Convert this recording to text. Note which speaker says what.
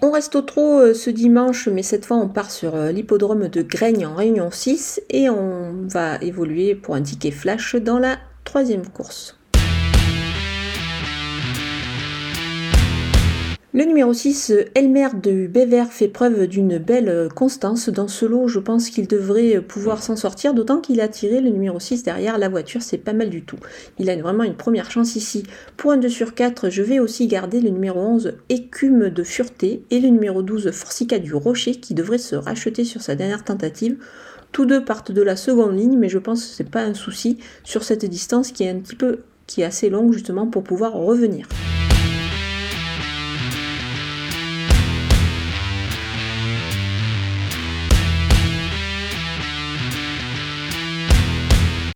Speaker 1: On reste au trot euh, ce dimanche, mais cette fois on part sur euh, l'hippodrome de Graigne en Réunion 6 et on va évoluer pour un ticket flash dans la troisième course. Le numéro 6, Elmer de Bever, fait preuve d'une belle constance. Dans ce lot, je pense qu'il devrait pouvoir s'en sortir, d'autant qu'il a tiré le numéro 6 derrière la voiture, c'est pas mal du tout. Il a vraiment une première chance ici. Un 2 sur 4, je vais aussi garder le numéro 11, Écume de Fureté, et le numéro 12, Forcica du Rocher, qui devrait se racheter sur sa dernière tentative. Tous deux partent de la seconde ligne, mais je pense que c'est pas un souci sur cette distance qui est un petit peu qui est assez longue justement pour pouvoir revenir.